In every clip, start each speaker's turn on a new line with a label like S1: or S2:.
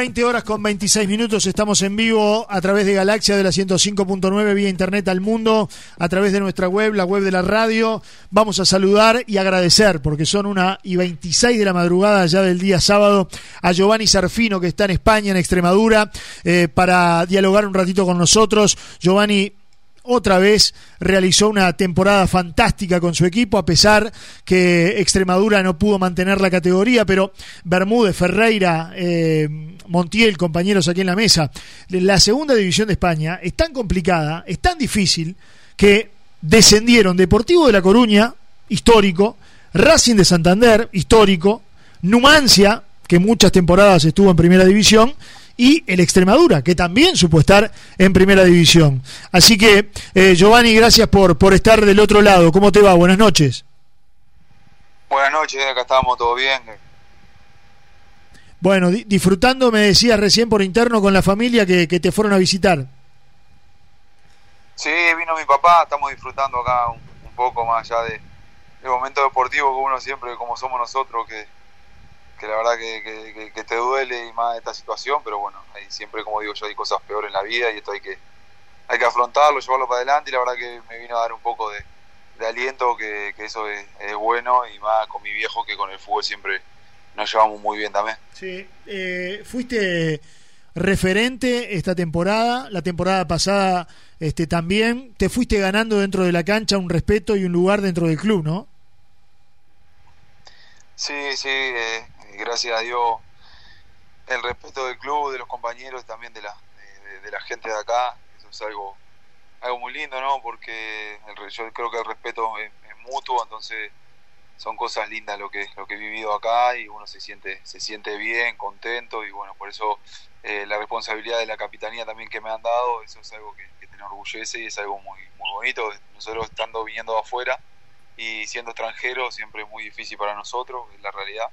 S1: 20 horas con 26 minutos, estamos en vivo a través de Galaxia de la 105.9 vía internet al mundo, a través de nuestra web, la web de la radio. Vamos a saludar y agradecer, porque son una y 26 de la madrugada ya del día sábado, a Giovanni Sarfino, que está en España, en Extremadura, eh, para dialogar un ratito con nosotros. Giovanni, otra vez realizó una temporada fantástica con su equipo, a pesar que Extremadura no pudo mantener la categoría, pero Bermúdez, Ferreira, eh, Montiel, compañeros aquí en la mesa, la segunda división de España es tan complicada, es tan difícil, que descendieron Deportivo de La Coruña, histórico, Racing de Santander, histórico, Numancia, que muchas temporadas estuvo en primera división, y el Extremadura, que también supo estar en primera división. Así que, eh, Giovanni, gracias por, por estar del otro lado. ¿Cómo te va? Buenas noches.
S2: Buenas noches, acá estamos todo bien.
S1: Bueno, disfrutando, me decías recién por interno con la familia que, te fueron a visitar.
S2: Sí, vino mi papá, estamos disfrutando acá un, poco más allá de, del momento deportivo que uno siempre, como somos nosotros, que, que la verdad que, que, te duele y más esta situación, pero bueno, hay siempre, como digo yo, hay cosas peores en la vida y esto hay que, hay que afrontarlo, llevarlo para adelante y la verdad que me vino a dar un poco de, aliento, que, eso es, bueno y más con mi viejo que con el fútbol siempre nos llevamos muy bien también.
S1: Sí, eh, fuiste referente esta temporada, la temporada pasada este también, te fuiste ganando dentro de la cancha un respeto y un lugar dentro del club, ¿no?
S2: Sí, sí, eh, gracias a Dios el respeto del club, de los compañeros, también de la, de, la gente de acá, eso es algo, algo muy lindo, ¿no? Porque yo creo que el respeto es, mutuo, entonces son cosas lindas lo que, lo que he vivido acá y uno se siente, se siente bien, contento y bueno, por eso eh, la responsabilidad de la capitanía también que me han dado, eso es algo que, que te enorgullece y es algo muy, muy bonito. Nosotros estando viniendo de afuera y siendo extranjeros siempre es muy difícil para nosotros, es la realidad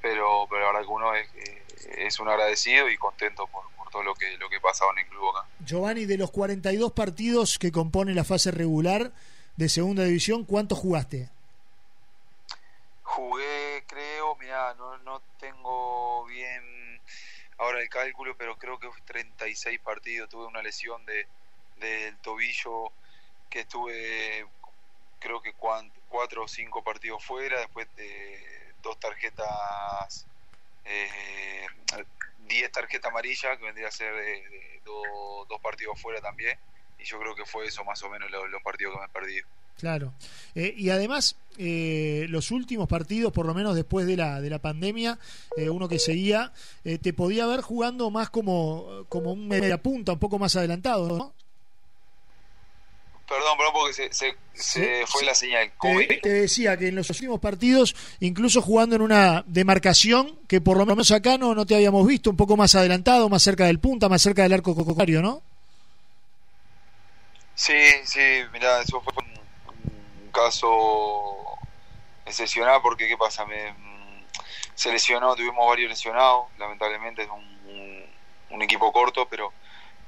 S2: pero, pero la verdad que uno es, eh, es un agradecido y contento por, todo lo que, lo que pasaba en el club acá.
S1: Giovanni, de los 42 partidos que compone la fase regular de segunda división, ¿cuántos jugaste?
S2: Jugué, creo, mira, no, no tengo bien ahora el cálculo, pero creo que 36 partidos. Tuve una lesión de del tobillo que estuve, creo que cuatro o cinco partidos fuera, después de dos tarjetas, 10 eh, tarjetas amarillas, que vendría a ser de, dos partidos fuera también. Y yo creo que fue eso más o menos los, partidos que me he perdido.
S1: Claro. Eh, y además, eh, los últimos partidos, por lo menos después de la, de la pandemia, uno que seguía, te podía ver jugando más como, como un media punta, un poco más adelantado, ¿no?
S2: Perdón, perdón, porque se, fue la señal.
S1: Te, decía que en los últimos partidos, incluso jugando en una demarcación que por lo menos acá no, no te habíamos visto, un poco más adelantado, más cerca del punta, más cerca del arco cococario, ¿no?
S2: Sí, sí, mira, eso fue un, caso excepcional porque, ¿qué pasa? Me, mm, se lesionó, tuvimos varios lesionados, lamentablemente es un, un, equipo corto, pero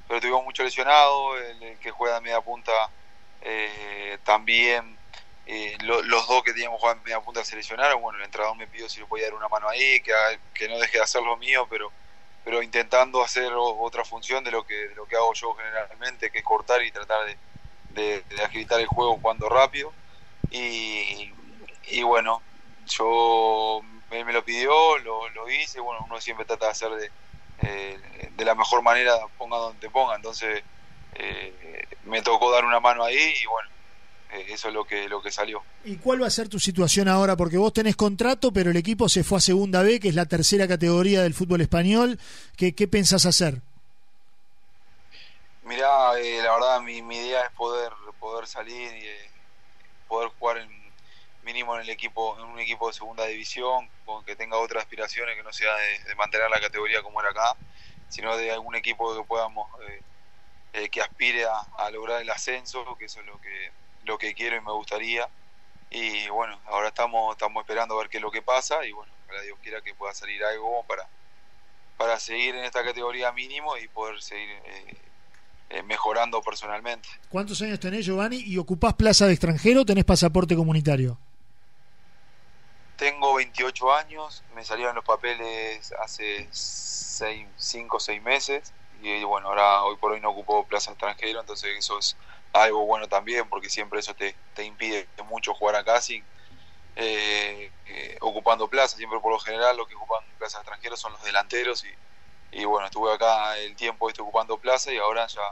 S2: pero tuvimos mucho lesionado, el que juega de media punta eh, también eh, los dos que teníamos jugando en media punta se lesionaron. Bueno, el entrenador me pidió si le podía dar una mano ahí, que, que no deje de hacer lo mío, pero, pero intentando hacer otra función de lo que, lo que hago yo generalmente, que es cortar y tratar de, de, agilitar el juego jugando rápido. Y, y bueno, yo me, lo pidió, lo, lo, hice. Bueno, uno siempre trata de hacer de, eh, de la mejor manera, ponga donde ponga. Entonces, eh, me tocó dar una mano ahí y bueno, eh, eso es lo que, lo que salió.
S1: ¿Y cuál va a ser tu situación ahora? Porque vos tenés contrato, pero el equipo se fue a Segunda B, que es la tercera categoría del fútbol español. ¿Qué, qué pensás hacer?
S2: Mirá, eh, la verdad mi, mi, idea es poder, poder salir y poder jugar en, mínimo en el equipo en un equipo de segunda división con que tenga otras aspiraciones que no sea de, mantener la categoría como era acá sino de algún equipo que podamos eh, que aspire a, lograr el ascenso, que eso es lo que, lo que quiero y me gustaría. Y bueno, ahora estamos, estamos esperando a ver qué es lo que pasa y bueno, para Dios quiera que pueda salir algo para, para seguir en esta categoría mínimo y poder seguir eh, eh, mejorando personalmente.
S1: ¿Cuántos años tenés, Giovanni? ¿Y ocupás plaza de extranjero o tenés pasaporte comunitario?
S2: tengo 28 años, me salieron los papeles hace 5 o 6 meses y bueno, ahora hoy por hoy no ocupo plaza extranjero, entonces eso es algo bueno también porque siempre eso te, te impide mucho jugar acá sin eh, eh, ocupando plaza, siempre por lo general los que ocupan plaza extranjero son los delanteros y, y bueno, estuve acá el tiempo este ocupando plaza y ahora ya,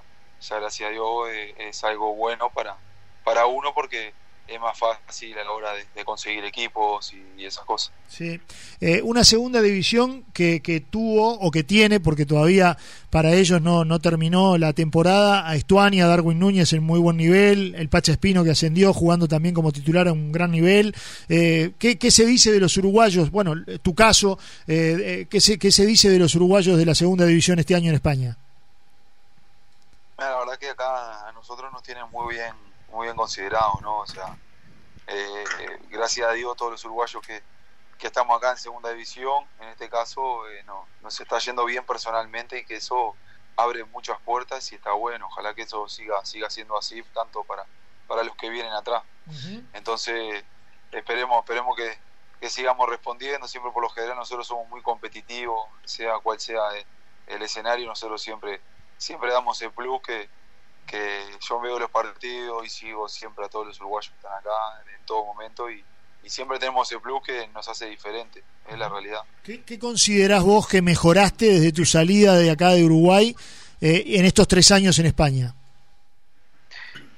S2: ya gracias a Dios eh, es algo bueno para, para uno porque es más fácil a la hora de, conseguir equipos y, esas cosas.
S1: Sí, eh, una segunda división que, que, tuvo o que tiene, porque todavía para ellos no, no terminó la temporada, a Estuania, Darwin Núñez en muy buen nivel, el Pacha Espino que ascendió jugando también como titular a un gran nivel. Eh, ¿qué, ¿qué, se dice de los uruguayos? Bueno, tu caso, eh, eh, ¿qué, se, ¿qué se dice de los uruguayos de la segunda división este año en España?
S2: La verdad que acá a nosotros nos tienen muy bien muy bien considerado, ¿no? O sea, eh, gracias a Dios todos los uruguayos que, que, estamos acá en segunda división, en este caso, eh, no, nos está yendo bien personalmente y que eso abre muchas puertas y está bueno. Ojalá que eso siga, siga siendo así, tanto para, para los que vienen atrás. Entonces, esperemos, esperemos que, que sigamos respondiendo. Siempre por lo general nosotros somos muy competitivos, sea cual sea el, el escenario, nosotros siempre, siempre damos el plus que, que yo veo los partidos y sigo siempre a todos los uruguayos que están acá en todo momento y, siempre tenemos ese plus que nos hace diferente, es la realidad.
S1: ¿Qué, qué considerás vos que mejoraste desde tu salida de acá de Uruguay eh, en estos tres años en España?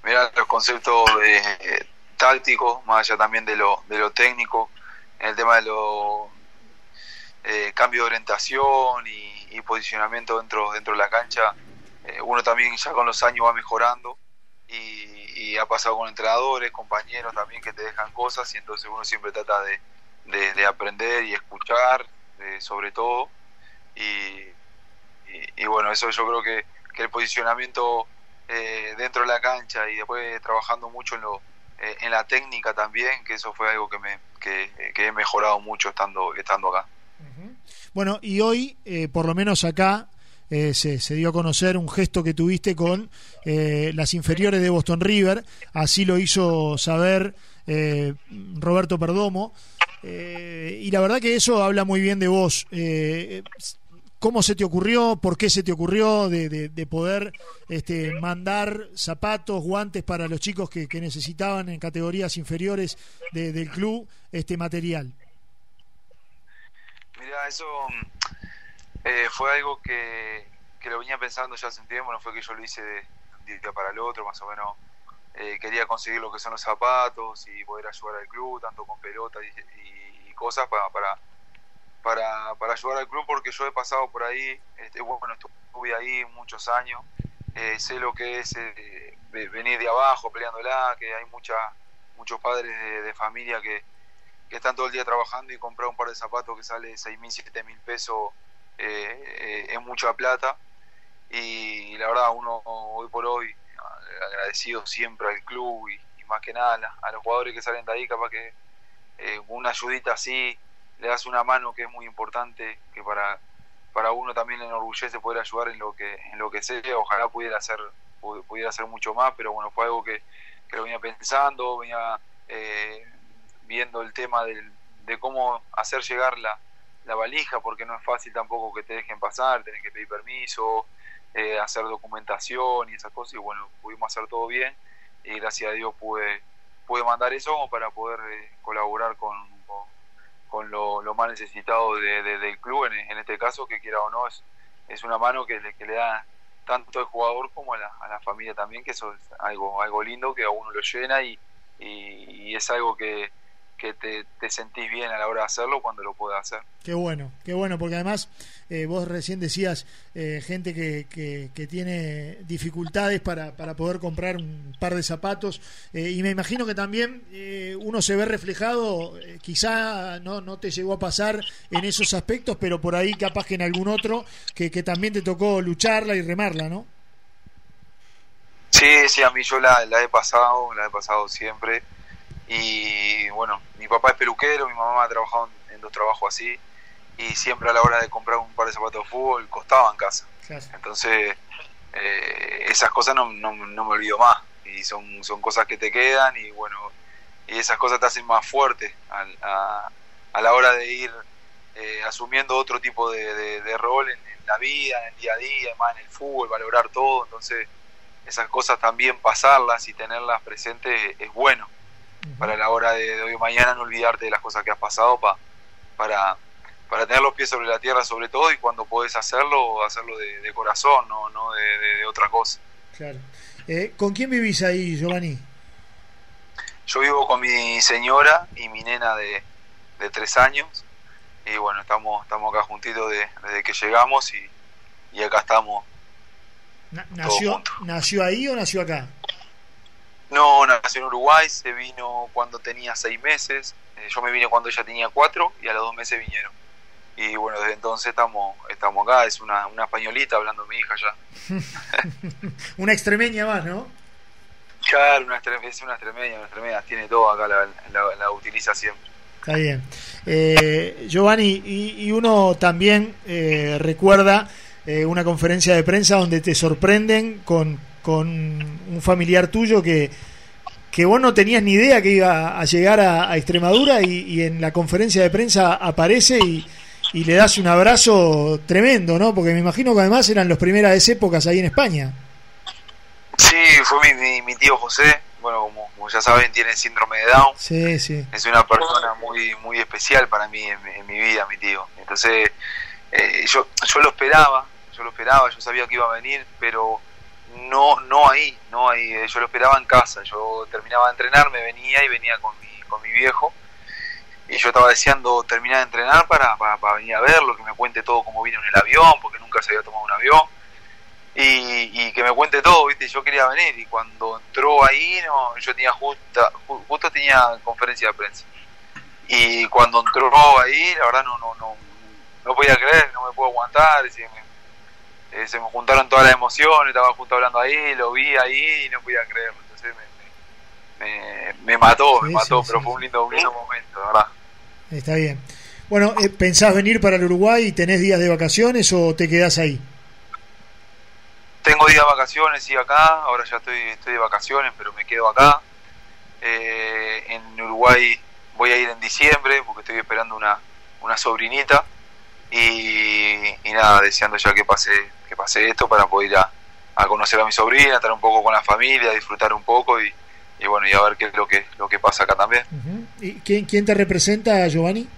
S2: Mira, los conceptos eh, tácticos, más allá también de lo, de lo técnico, en el tema de los eh, cambio de orientación y, y posicionamiento dentro, dentro de la cancha, eh, uno también ya con los años va mejorando y, ha pasado con entrenadores, compañeros también que te dejan cosas y entonces uno siempre trata de, de, aprender y escuchar sobre todo y, y, bueno, eso yo creo que, que el posicionamiento eh, dentro de la cancha y después trabajando mucho en, lo, eh, en la técnica también, que eso fue algo que, me, que, he mejorado mucho estando, estando acá.
S1: Bueno, y hoy, por lo menos acá, eh, se, dio a conocer un gesto que tuviste con eh, las inferiores de Boston River, así lo hizo saber eh, Roberto Perdomo, y la verdad que eso habla muy bien de vos. ¿Cómo se te ocurrió? ¿Por qué se te ocurrió de, poder este, mandar zapatos, guantes para los chicos que, necesitaban en categorías inferiores del club este material?
S2: Mira, eso eh, fue algo que, que, lo venía pensando ya hace un tiempo, no fue que yo lo hice de un día para el otro, más o menos eh, quería conseguir lo que son los zapatos y poder ayudar al club, tanto con pelota y, cosas para, para, para, para, ayudar al club, porque yo he pasado por ahí, este, bueno, estuve ahí muchos años, eh, sé lo que es venir de abajo peleándola, que hay mucha, muchos padres de, familia que, que están todo el día trabajando y comprar un par de zapatos que sale seis mil, siete mil pesos eh, es mucha plata. Y la verdad uno hoy por hoy agradecido siempre al club y, más que nada a, los jugadores que salen de ahí capaz que eh, una ayudita así le das una mano que es muy importante que para para uno también le enorgullece poder ayudar en lo que en lo que sea. Ojalá pudiera hacer pudiera hacer mucho más pero bueno fue algo que, que lo venía pensando venía eh, viendo el tema del, de cómo hacer llegar la, la valija porque no es fácil tampoco que te dejen pasar, tenés que pedir permiso, eh, hacer documentación y esas cosas y bueno, pudimos hacer todo bien y gracias a Dios pude, pude mandar eso para poder eh, colaborar con, con, lo, lo, más necesitado de, del club, en, este caso que quiera o no, es, es una mano que le, que le da tanto al jugador como a la, a la familia también, que eso es algo, algo lindo que a uno lo llena y, y es algo que, que te, sentís bien a la hora de hacerlo cuando lo puedas hacer.
S1: Qué bueno, qué bueno, porque además eh, vos recién decías eh, gente que, que, tiene dificultades para, para poder comprar un par de zapatos eh, y me imagino que también uno se ve reflejado, quizá no, no te llegó a pasar en esos aspectos, pero por ahí capaz que en algún otro que, que también te tocó lucharla y remarla, ¿no?
S2: Sí, sí, a mí yo la, la he pasado, la he pasado siempre y bueno, mi papá es peluquero, mi mamá ha trabajado en, dos trabajos así y siempre a la hora de comprar un par de zapatos de fútbol costaba en casa. Entonces, eh, esas cosas no, no, me olvido más. Y son, son cosas que te quedan y bueno, y esas cosas te hacen más fuerte a, a la hora de ir eh, asumiendo otro tipo de, de, rol en, la vida, en el día a día, más en el fútbol, valorar todo, entonces esas cosas también pasarlas y tenerlas presentes es bueno para la hora de, hoy o mañana no olvidarte de las cosas que has pasado pa, para, para tener los pies sobre la tierra sobre todo y cuando podés hacerlo, hacerlo de, corazón, no, no de, otra cosa.
S1: Claro. Eh, ¿Con quién vivís ahí, Giovanni?
S2: Yo vivo con mi señora y mi nena de, tres años y bueno, estamos, estamos acá juntitos desde que llegamos y, y acá estamos.
S1: nació, ¿Nació ahí o nació acá?
S2: No, nació en Uruguay, se vino cuando tenía seis meses, eh, yo me vine cuando ella tenía cuatro y a los dos meses vinieron. Y bueno, desde entonces estamos, estamos acá, es una, una españolita hablando mi hija
S1: ya. una extremeña más, ¿no?
S2: Claro, una es una extremeña, una extremeña, tiene todo acá, la, utiliza siempre.
S1: Está bien. Eh, Giovanni, y, uno también eh, recuerda eh, una conferencia de prensa donde te sorprenden con, con un familiar tuyo que, que vos no tenías ni idea que iba a llegar a, Extremadura y, en la conferencia de prensa aparece y, y, le das un abrazo tremendo, ¿no? Porque me imagino que además eran las primeras épocas ahí en España.
S2: Sí, fue mi, mi, tío José, bueno, como, ya saben, tiene síndrome de Down.
S1: Sí, sí.
S2: Es una persona muy muy especial para mí en, mi vida, mi tío. Entonces, eh, yo, yo lo esperaba, yo lo esperaba, yo sabía que iba a venir, pero no no ahí, no ahí. Eh, yo lo esperaba en casa. Yo terminaba de entrenar, me venía y venía con mi, con mi viejo. Y yo estaba deseando terminar de entrenar para, para, venir a verlo, que me cuente todo cómo vino en el avión, porque nunca se había tomado un avión y, que me cuente todo, ¿viste? Yo quería venir y cuando entró ahí, no, yo tenía justa, justo tenía conferencia de prensa. Y cuando entró ahí, la verdad no, no, no, no podía creer, no me puedo aguantar, se me, eh, se me juntaron todas las emociones, estaba justo hablando ahí, lo vi ahí y no podía creerlo. Entonces me, me, mató, me mató, pero fue un lindo, un lindo momento, verdad.
S1: Está bien. Bueno, eh, ¿pensás venir para el Uruguay y tenés días de vacaciones o te quedás ahí?
S2: Tengo días de vacaciones, sí, acá. Ahora ya estoy, estoy de vacaciones, pero me quedo acá. Eh, en Uruguay voy a ir en diciembre porque estoy esperando una, una sobrinita. Y, nada, deseando ya que pase, que pase esto para poder ir a, conocer a mi sobrina, estar un poco con la familia, disfrutar un poco y, bueno, y a ver qué es lo que, lo que pasa acá también.
S1: ¿Y quién, quién te representa, Giovanni?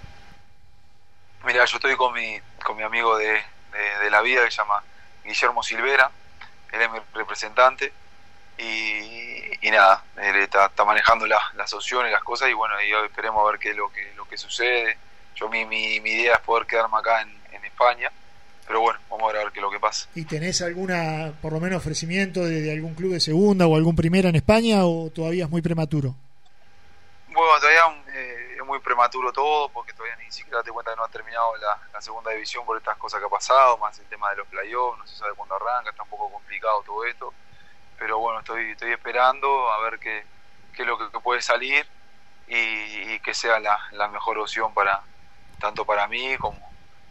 S2: Mira, yo estoy con mi, con mi amigo de, de la vida que se llama Guillermo Silvera él es mi representante y, nada, él está, manejando las opciones, las cosas y bueno, y esperemos a ver qué es lo que, lo que sucede. Yo mi, mi, idea es poder quedarme acá en, España, pero bueno, vamos a ver, qué es lo que pasa.
S1: ¿Y tenés alguna, por lo menos, ofrecimiento de, algún club de segunda o algún primera en España o todavía es muy prematuro?
S2: Bueno, todavía eh, es muy prematuro todo porque todavía ni siquiera te cuenta que no ha terminado la, segunda división por estas cosas que ha pasado, más el tema de los playoffs, no se sabe cuándo arranca, está un poco complicado todo esto, pero bueno, estoy, estoy esperando a ver qué, qué es lo que, puede salir y, que sea la, la, mejor opción para tanto para mí como,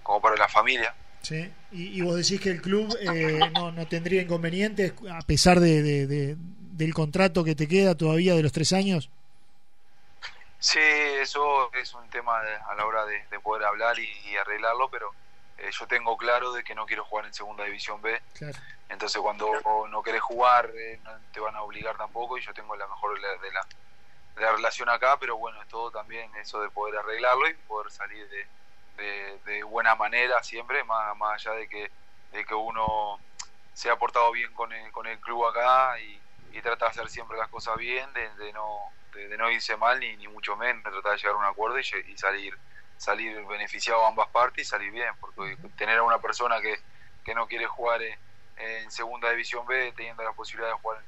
S2: como para la familia.
S1: Sí, y, vos decís que el club eh, no, no, tendría inconvenientes a pesar de, del contrato que te queda todavía de los tres años.
S2: Sí, eso es un tema a la hora de, poder hablar y, arreglarlo, pero eh, yo tengo claro de que no quiero jugar en Segunda División B. Entonces cuando no querés jugar eh, no te van a obligar tampoco y yo tengo la mejor de la, de la relación acá, pero bueno, es todo también eso de poder arreglarlo y poder salir de, de, buena manera siempre, más, más allá de que, de que uno se ha portado bien con el, con el club acá y, y trata de hacer siempre las cosas bien, de no de, no irse mal ni, ni mucho menos, tratar de llegar a un acuerdo y, salir salir beneficiado a ambas partes y salir bien, porque tener a una persona que, que no quiere jugar en, segunda división B teniendo la posibilidad de jugar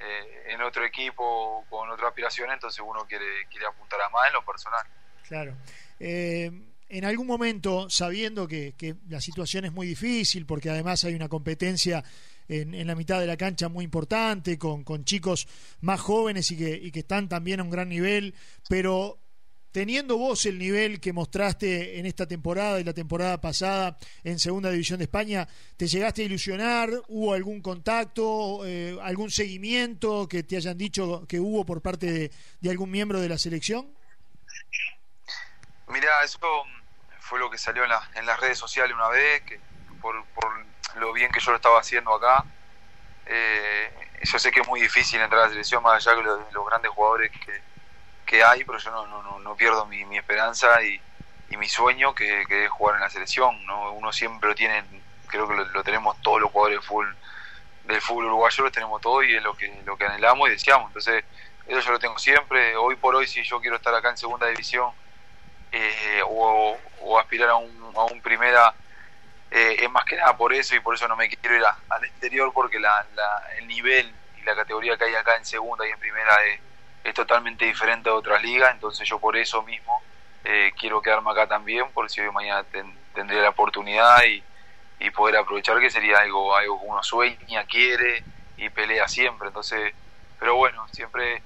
S2: eh, en otro equipo con otra aspiración, entonces uno quiere, quiere apuntar a más en lo personal.
S1: Claro. Eh, en algún momento, sabiendo que, que la situación es muy difícil, porque además hay una competencia en, la mitad de la cancha muy importante, con, con chicos más jóvenes y que, y que están también a un gran nivel, pero teniendo vos el nivel que mostraste en esta temporada y la temporada pasada en Segunda División de España, ¿te llegaste a ilusionar? ¿Hubo algún contacto, eh, algún seguimiento que te hayan dicho que hubo por parte de, algún miembro de la selección?
S2: Mirá, eso fue lo que salió en, en las redes sociales una vez, que por, por, lo bien que yo lo estaba haciendo acá. Eh, yo sé que es muy difícil entrar a la selección más allá de los, los grandes jugadores que, que, hay, pero yo no, no, no pierdo mi, mi esperanza y, mi sueño que, que, es jugar en la selección. ¿no? Uno siempre lo tiene, creo que lo, tenemos todos los jugadores full, del fútbol uruguayo, lo tenemos todo y es lo que, lo que anhelamos y deseamos. Entonces, eso yo lo tengo siempre. Hoy por hoy, si yo quiero estar acá en segunda división eh, o, o, aspirar a un, a un primera, eh, es más que nada por eso y por eso no me quiero ir a, al exterior porque la, la, el nivel y la categoría que hay acá en segunda y en primera es, es totalmente diferente a otras ligas. Entonces, yo por eso mismo eh, quiero quedarme acá también, porque si hoy mañana ten, tendré la oportunidad y, y poder aprovechar que sería algo, algo que uno sueña, quiere y pelea siempre. Entonces, pero bueno, siempre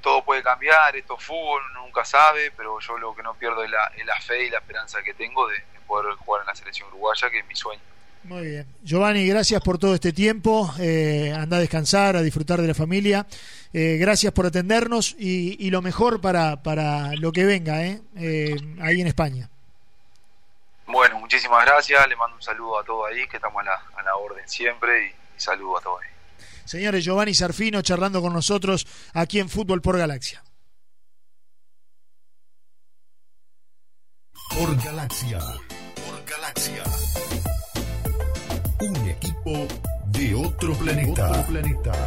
S2: todo puede cambiar, esto es fútbol, uno nunca sabe, pero yo lo que no pierdo es la, es la fe y la esperanza que tengo de, de, poder jugar en la selección uruguaya, que es mi sueño.
S1: Muy bien. Giovanni, gracias por todo este tiempo. Eh, anda a descansar, a disfrutar de la familia. Eh, gracias por atendernos y, y, lo mejor para, para lo que venga ¿eh? eh ahí en España.
S2: Bueno, muchísimas gracias. Le mando un saludo a todos ahí, que estamos a la, a la orden siempre. Y, y saludo a todos ahí.
S1: Señores, Giovanni Sarfino charlando con nosotros aquí en Fútbol por Galaxia.
S3: Por Galaxia. Por Galaxia. De otro otro planeta.